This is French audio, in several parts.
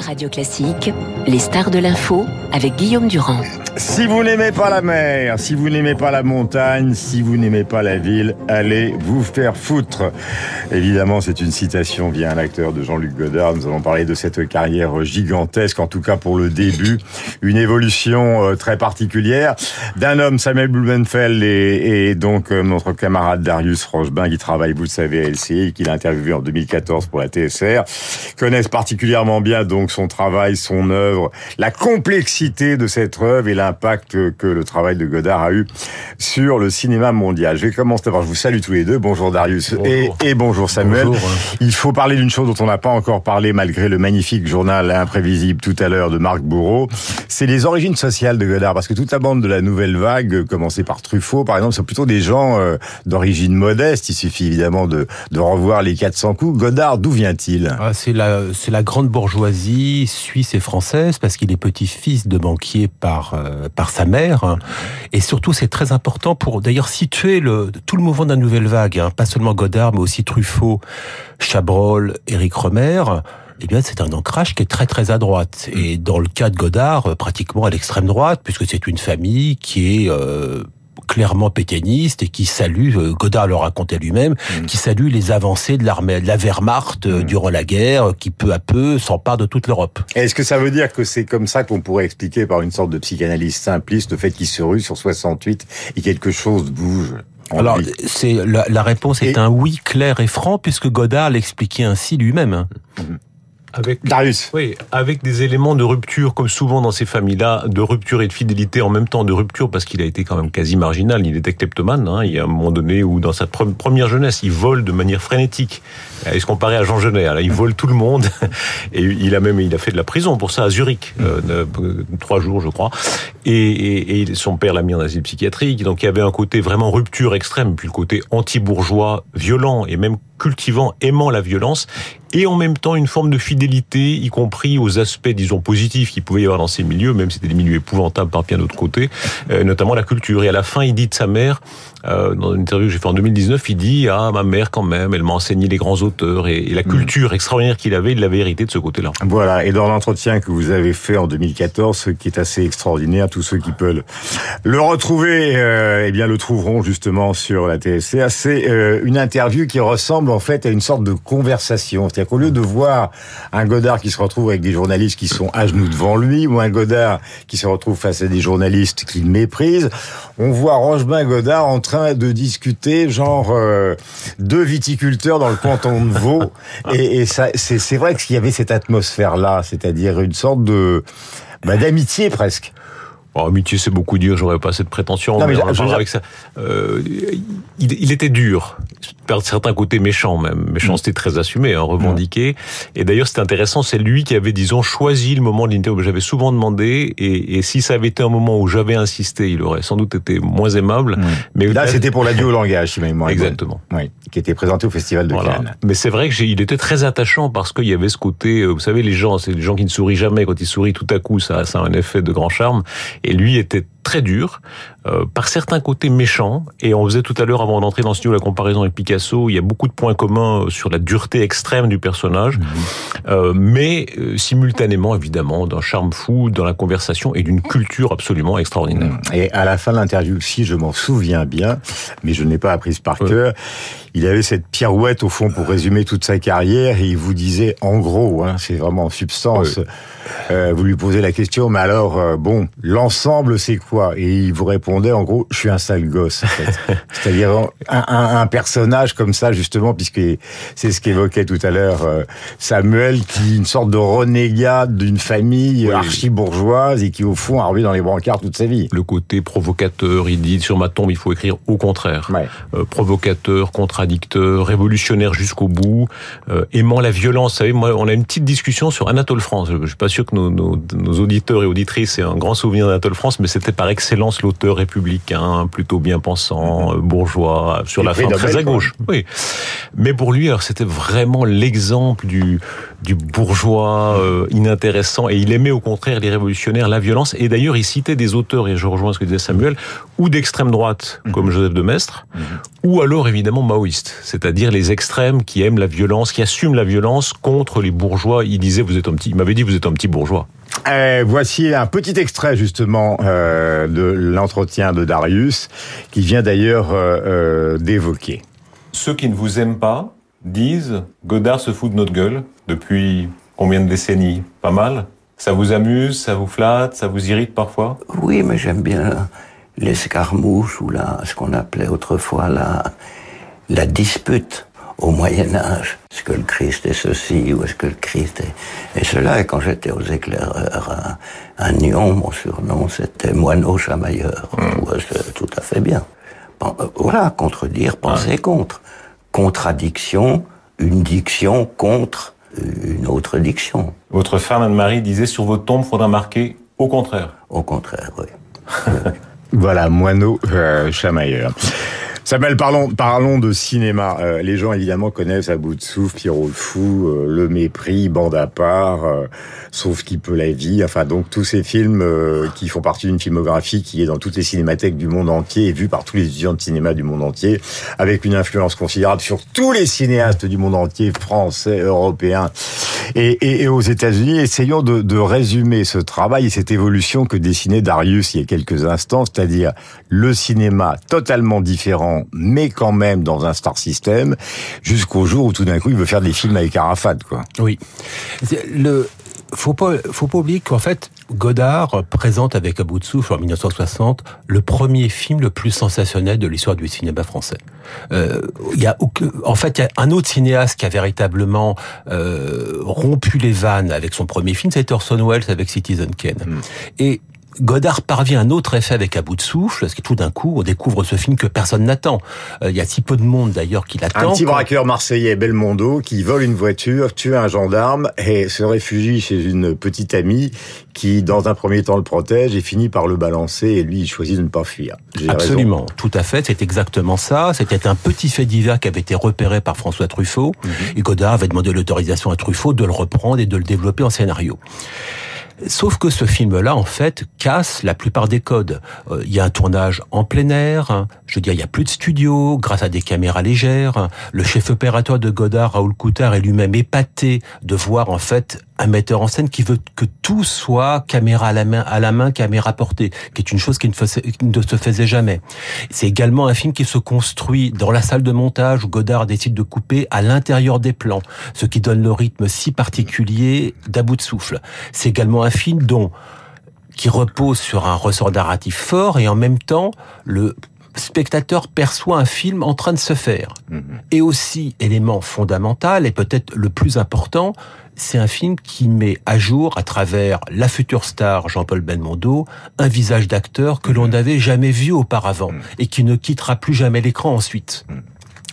Radio Classique, les stars de l'info avec Guillaume Durand. Si vous n'aimez pas la mer, si vous n'aimez pas la montagne, si vous n'aimez pas la ville, allez vous faire foutre. Évidemment, c'est une citation via un acteur de Jean-Luc Godard. Nous allons parler de cette carrière gigantesque, en tout cas pour le début, une évolution euh, très particulière d'un homme, Samuel Blumenfeld, et, et donc euh, notre camarade Darius Rochebin, qui travaille, vous le savez, à LCI, qu'il a interviewé en 2014 pour la TSR, connaissent particulièrement bien donc son travail, son œuvre, la complexité de cette œuvre et l'impact que le travail de Godard a eu sur le cinéma mondial. Je vais commencer par, je vous salue tous les deux. Bonjour Darius bonjour. Et, et, bonjour Samuel. Bonjour. Il faut parler d'une chose dont on n'a pas encore parlé malgré le magnifique journal imprévisible tout à l'heure de Marc Bourreau. C'est les origines sociales de Godard parce que toute la bande de la nouvelle vague, commencée par Truffaut par exemple, sont plutôt des gens euh, d'origine modeste. Il suffit évidemment de, de revoir les 400 coups. Godard, d'où vient-il? Ah, C'est la, c'est la grande bourgeoisie suisse et française parce qu'il est petit-fils de banquier par euh, par sa mère et surtout c'est très important pour d'ailleurs situer le tout le mouvement de la nouvelle vague, hein, pas seulement Godard mais aussi Truffaut, Chabrol, Éric Romer. Eh bien, c'est un ancrage qui est très très à droite. Et dans le cas de Godard, pratiquement à l'extrême droite, puisque c'est une famille qui est euh, clairement pétainiste et qui salue, euh, Godard le racontait lui-même, mmh. qui salue les avancées de l'armée, de la Wehrmacht mmh. durant la guerre, qui peu à peu s'empare de toute l'Europe. Est-ce que ça veut dire que c'est comme ça qu'on pourrait expliquer par une sorte de psychanalyse simpliste le fait qu'il se rue sur 68 et quelque chose bouge alors, c'est la, la, réponse est et... un oui clair et franc puisque Godard l'expliquait ainsi lui-même. Mmh. Avec, Darius. Oui, avec des éléments de rupture, comme souvent dans ces familles-là, de rupture et de fidélité en même temps, de rupture parce qu'il a été quand même quasi marginal, il était kleptomane, hein, il y a un moment donné où dans sa première jeunesse, il vole de manière frénétique. Il se comparait à Jean Genet, là, il vole tout le monde, et il a même il a fait de la prison pour ça à Zurich, euh, trois jours je crois, et, et, et son père l'a mis en asile psychiatrique, donc il y avait un côté vraiment rupture extrême, puis le côté anti-bourgeois, violent et même cultivant, aimant la violence, et en même temps une forme de fidélité, y compris aux aspects, disons, positifs qu'il pouvait y avoir dans ces milieux, même si c'était des milieux épouvantables par bien d'autres côtés, euh, notamment la culture. Et à la fin, il dit de sa mère, euh, dans une interview que j'ai fait en 2019, il dit ah ma mère quand même, elle m'a enseigné les grands auteurs et, et la culture mmh. extraordinaire qu'il avait, il l'avait hérité de ce côté-là. Voilà. Et dans l'entretien que vous avez fait en 2014, ce qui est assez extraordinaire, tous ceux qui peuvent le retrouver, euh, eh bien le trouveront justement sur la TSCA. C'est euh, une interview qui ressemble en fait à une sorte de conversation. C'est-à-dire qu'au lieu de voir un Godard qui se retrouve avec des journalistes qui sont à genoux devant lui, ou un Godard qui se retrouve face à des journalistes qu'il méprise, on voit Rochebin Godard en train de discuter, genre euh, deux viticulteurs dans le canton de Vaud, et, et ça, c'est vrai qu'il y avait cette atmosphère-là, c'est-à-dire une sorte de bah, d'amitié presque. Oh, amitié, c'est beaucoup dire, j'aurais pas cette prétention. Non, mais on avec ça. Euh, il, il, était dur, par certains côtés méchant même, méchanceté mmh. très assumée, hein, revendiquée. Et d'ailleurs, c'était intéressant, c'est lui qui avait, disons, choisi le moment de l'interview. J'avais souvent demandé, et, et, si ça avait été un moment où j'avais insisté, il aurait sans doute été moins aimable. Mais là, c'était pour l'adieu au langage, si moi. Exactement. Oui, qui était présenté au Festival de voilà. Cannes. Mais c'est vrai que il était très attachant parce qu'il y avait ce côté, vous savez, les gens, c'est les gens qui ne sourient jamais. Quand ils sourient tout à coup, ça, ça a un effet de grand charme. Et lui était très dur, euh, par certains côtés méchants, et on faisait tout à l'heure, avant d'entrer dans ce studio, la comparaison avec Picasso, il y a beaucoup de points communs sur la dureté extrême du personnage, mmh. euh, mais euh, simultanément, évidemment, d'un charme fou, dans la conversation et d'une culture absolument extraordinaire. Mmh. Et à la fin de l'interview, si je m'en souviens bien, mais je n'ai pas apprise par cœur, il avait cette pirouette, au fond, pour résumer toute sa carrière, et il vous disait, en gros, hein, c'est vraiment en substance, euh, vous lui posez la question, mais alors, euh, bon, l'ensemble, c'est quoi? Et il vous répondait, en gros, je suis un sale gosse, en fait. C'est-à-dire un, un, un, personnage comme ça, justement, puisque c'est ce qu'évoquait tout à l'heure euh, Samuel, qui une sorte de renégat d'une famille oui. archi-bourgeoise et qui, au fond, a revu dans les brancards toute sa vie. Le côté provocateur, il dit, sur ma tombe, il faut écrire au contraire. Ouais. Euh, provocateur, contradicteur, révolutionnaire jusqu'au bout, euh, aimant la violence. Vous savez, moi, on a une petite discussion sur Anatole France. Je suis pas sûr que nos, nos, nos auditeurs et auditrices aient un grand souvenir d'Anatole France, mais c'était par excellence l'auteur républicain, plutôt bien pensant, bourgeois, sur la fin très à gauche. Oui. Mais pour lui, alors c'était vraiment l'exemple du du bourgeois euh, inintéressant et il aimait au contraire les révolutionnaires, la violence. Et d'ailleurs, il citait des auteurs, et je rejoins ce que disait Samuel, ou d'extrême droite, comme mhm. Joseph de Maistre, mhm. ou alors évidemment maoïste, c'est-à-dire les extrêmes qui aiment la violence, qui assument la violence contre les bourgeois. Il disait, vous êtes un petit, il m'avait dit, vous êtes un petit bourgeois. Euh, voici un petit extrait justement euh, de l'entretien de Darius, qui vient d'ailleurs euh, d'évoquer. Ceux qui ne vous aiment pas disent Godard se fout de notre gueule depuis combien de décennies? Pas mal? Ça vous amuse, ça vous flatte, ça vous irrite parfois? Oui, mais j'aime bien l'escarmouche ou la, ce qu'on appelait autrefois la, la dispute au Moyen Âge. Est-ce que le Christ est ceci ou est-ce que le Christ est, cela? Et quand j'étais aux éclaireurs à, Nyon, mon surnom c'était moineau chamailleur. Mmh. tout à fait bien. Euh, voilà, contredire, penser contre. Contradiction, une diction contre une autre diction. Votre femme Anne-Marie disait sur votre tombe, faudra marquer au contraire. Au contraire, oui. voilà, moineau euh, chamailleur. Samuel, parlons, parlons de cinéma. Euh, les gens évidemment connaissent à bout de souffle Pierrot le Fou, euh, Le Mépris, Bande à part, euh, Sauf qui peut la vie. Enfin donc tous ces films qui font partie d'une filmographie qui est dans toutes les cinémathèques du monde entier et vue par tous les étudiants de cinéma du monde entier, avec une influence considérable sur tous les cinéastes du monde entier, français, européens et, aux États-Unis. Essayons de résumer ce travail et cette évolution que dessinait Darius il y a quelques instants, c'est-à-dire le cinéma totalement différent mais quand même dans un star system, jusqu'au jour où tout d'un coup il veut faire des films avec Arafat, quoi. Oui. Le, faut pas, faut pas oublier qu'en fait, Godard présente avec À bout de souffle en 1960 le premier film le plus sensationnel de l'histoire du cinéma français. Euh, y a, en fait, il y a un autre cinéaste qui a véritablement euh, rompu les vannes avec son premier film, c'est Orson Welles avec Citizen Kane. Hmm. Et Godard parvient à un autre effet avec À bout de souffle, parce que tout d'un coup, on découvre ce film que personne n'attend. Euh, il y a si peu de monde d'ailleurs qui l'attend. Un petit braqueur marseillais, Belmondo, qui vole une voiture, tue un gendarme et se réfugie chez une petite amie qui, dans un premier temps, le protège et finit par le balancer et lui, il choisit de ne pas fuir. Absolument, tout à fait, c'est exactement ça. C'était un petit fait divers qui avait été repéré par François Truffaut mhm. et Godard avait demandé l'autorisation à Truffaut de le reprendre et de le développer en scénario. Sauf que ce film-là, en fait, casse la plupart des codes. Euh, il y a un tournage en plein air, hein. je veux dire, il y a plus de studio, grâce à des caméras légères. Le chef opérateur de Godard, Raoul Coutard, est lui-même épaté de voir, en fait, un metteur en scène qui veut que tout soit caméra à la main, à la main, caméra portée, qui est une chose qui ne, se faisait jamais. C'est également un film qui se construit dans la salle de montage où Godard décide de couper à l'intérieur des plans, ce qui donne le rythme si particulier d'à bout de souffle. C'est également un film dont qui repose sur un ressort narratif fort et en même temps le spectateur perçoit un film en train de se faire. Mhm. Et aussi, élément fondamental et peut-être le plus important, c'est un film qui met à jour, à travers la future star Jean-Paul Belmondo, un visage d'acteur que l'on mhm. n'avait jamais vu auparavant mhm. et qui ne quittera plus jamais l'écran ensuite.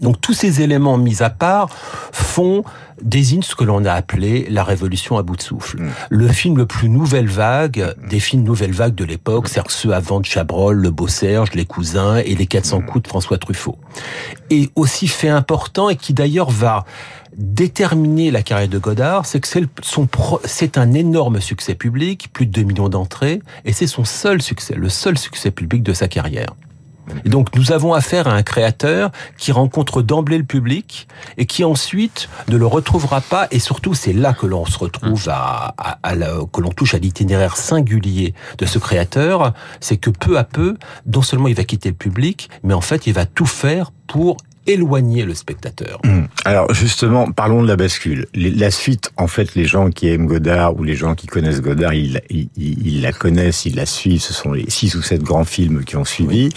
Donc tous ces éléments mis à part font désignent ce que l'on a appelé la révolution à bout de souffle. Mm. Le film le plus nouvelle vague mm. des films nouvelle vague de l'époque, mm. c'est ceux avant de Chabrol, Le Beau Serge, Les Cousins et Les 400 coups de François Truffaut. Et aussi fait important et qui d'ailleurs va déterminer la carrière de Godard, c'est que c'est son c'est un énorme succès public, plus de 2 millions d'entrées, et c'est son seul succès, le seul succès public de sa carrière. Et donc nous avons affaire à un créateur qui rencontre d'emblée le public et qui ensuite ne le retrouvera pas. Et surtout, c'est là que l'on se retrouve à, à, que l'on touche à l'itinéraire singulier de ce créateur. C'est que peu à peu, non seulement il va quitter le public, mais en fait, il va tout faire pour éloigner le spectateur. Hmm. Alors justement, parlons de la bascule. La suite, en fait, les gens qui aiment Godard ou les gens qui connaissent Godard, ils, ils, la connaissent, ils la suivent. Ce sont les six ou sept grands films qui ont suivi.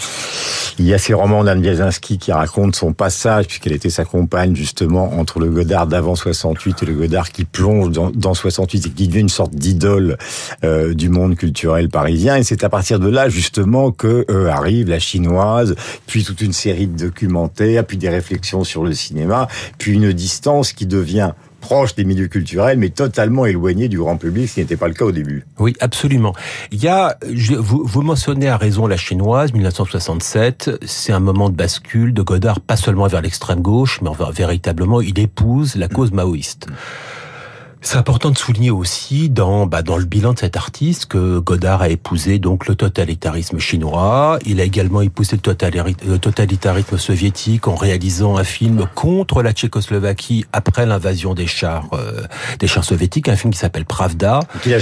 Il y a ces romans d'Anne Biazynski qui racontent son passage, puisqu'elle était sa compagne justement entre le Godard d'avant 68 et le Godard qui plonge dans, dans 68 et qui devient une sorte d'idole euh, du monde culturel parisien. Et c'est à partir de là justement que euh, arrive la chinoise, puis toute une série de documentaires, puis des réflexions sur le cinéma, puis une distance qui devient proche des milieux culturels, mais totalement éloigné du grand public, ce qui n'était pas le cas au début. Oui, absolument. Il y a, vous, vous mentionnez à raison la chinoise, 1967, c'est un moment de bascule de Godard, pas seulement vers l'extrême gauche, mais véritablement, il épouse la cause maoïste. C'est important de souligner aussi dans bah, dans le bilan de cet artiste que Godard a épousé donc le totalitarisme chinois. Il a également épousé le totalitarisme soviétique en réalisant un film contre la Tchécoslovaquie après l'invasion des chars euh, des chars soviétiques, un film qui s'appelle Pravda. Qu'il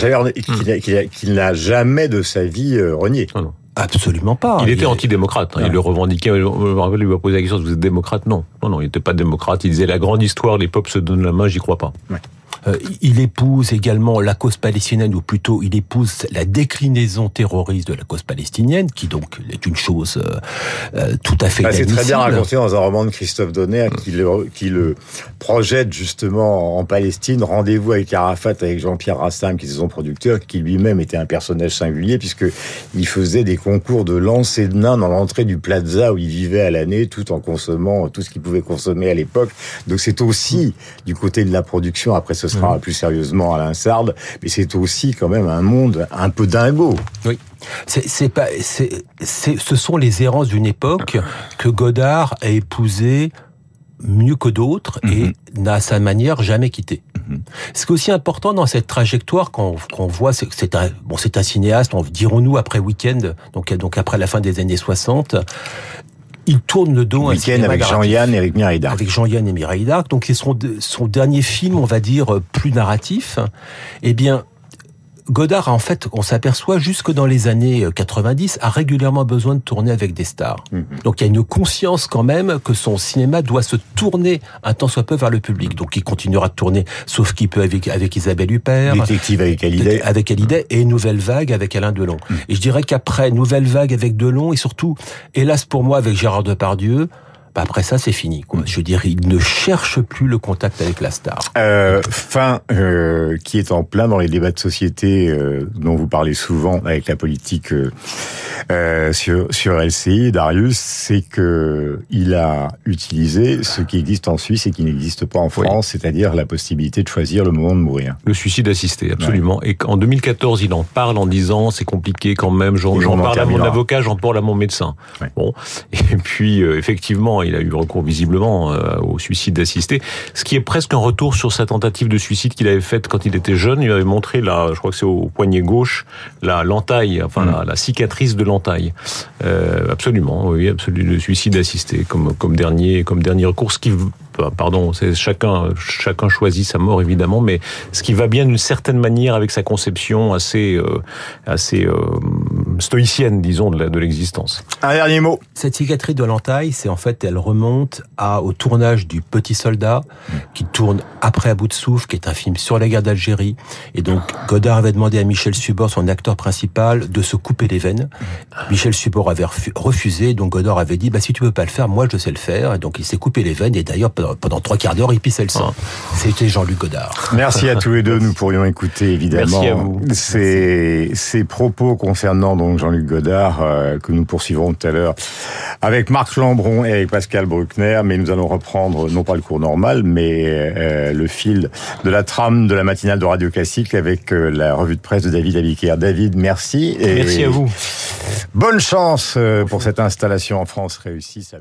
n'a jamais, de sa vie euh, renié. Ah Absolument pas. Il, était antidémocrate. Hein, il le revendiquait. Je me rappelle, il lui a posé la question vous êtes démocrate? Non, non, non, il n'était pas démocrate. Il disait la grande histoire, les peuples se donnent la main. J'y crois pas. Ouais. Euh, il épouse également la cause palestinienne, ou plutôt il épouse la déclinaison terroriste de la cause palestinienne, qui donc est une chose euh, euh, tout à fait. Bah, c'est très bien raconté dans un roman de Christophe Donner qui le, qui le projette justement en Palestine. Rendez-vous avec Arafat, avec Jean-Pierre Rassam, qui est son producteur, qui lui-même était un personnage singulier puisque il faisait des concours de lancer de nains dans l'entrée du plaza où il vivait à l'année, tout en consommant tout ce qu'il pouvait consommer à l'époque. Donc c'est aussi du côté de la production après ce sera plus sérieusement à l'insarde, mais c'est aussi quand même un monde un peu dingo. Oui. C'est pas, c'est, ce sont les errances d'une époque que Godard a épousé mieux que d'autres et mhm. n'a à sa manière jamais quitté. Mhm. Ce qui est aussi important dans cette trajectoire qu'on voit, c'est que c'est un bon, c'est un cinéaste, dirons-nous après Weekend, donc donc après la fin des années 60, il tourne le dos à un avec Jean-Yann et avec Mireille Darc. Avec Jean-Yann et Mireille Darc. Donc c'est son, son dernier film, on va dire, plus narratif. Eh bien, Godard, en fait, on s'aperçoit jusque dans les années 90, a régulièrement besoin de tourner avec des stars. Mhm. Donc il y a une conscience quand même que son cinéma doit se tourner un temps soit peu vers le public. Donc il continuera de tourner, sauf qu'il peut avec, avec Isabelle Huppert. Détective avec Hallyday. Avec Hallyday et Nouvelle Vague avec Alain Delon. Mhm. Et je dirais qu'après Nouvelle Vague avec Delon et surtout, hélas pour moi, avec Gérard Depardieu, après ça, c'est fini. Quoi. Je veux dire, il ne cherche plus le contact avec la star. Euh, fin euh, qui est en plein dans les débats de société euh, dont vous parlez souvent avec la politique sur sur LCI, Darius, c'est que il a utilisé ce qui existe en Suisse et qui n'existe pas en France, c'est-à-dire la possibilité de choisir le moment de mourir. Le suicide assisté, absolument. Et en 2014, il en parle en disant c'est compliqué quand même. J'en parle à mon avocat, j'en parle à mon médecin. Bon, et puis effectivement il a eu recours visiblement euh, au suicide assisté, ce qui est presque un retour sur sa tentative de suicide qu'il avait faite quand il était jeune. Il avait montré, là, je crois que c'est au poignet gauche, la l'entaille, enfin la, la, cicatrice de l'entaille. Euh, absolument, oui, absolument, le suicide assisté comme comme dernier comme dernier recours, ce qui pardon, c'est chacun chacun choisit sa mort évidemment, mais ce qui va bien d'une certaine manière avec sa conception assez euh, assez euh, stoïcienne, disons, de l'existence. Un dernier mot. Cette cicatrice de l'entaille, c'est en fait, elle remonte à, au tournage du Petit Soldat, qui tourne après À bout de souffle, qui est un film sur la guerre d'Algérie. Et donc, Godard avait demandé à Michel Subor, son acteur principal, de se couper les veines. Michel Subor avait refusé, donc Godard avait dit, bah, si tu veux pas le faire, moi je sais le faire. Et donc, il s'est coupé les veines, et d'ailleurs, pendant trois quarts d'heure, il pissait le sang. C'était Jean-Luc Godard. Merci à tous les deux. Nous pourrions écouter, évidemment, ces, ces propos concernant donc Jean-Luc Godard, euh, que nous poursuivrons tout à l'heure avec Marc Lambron et avec Pascal Bruckner, mais nous allons reprendre non pas le cours normal, mais euh, le fil de la trame de la matinale de Radio Classique avec euh, la revue de presse de David Abiker. David, merci. Et, merci à vous. Bonne chance pour cette installation en France réussie. Ça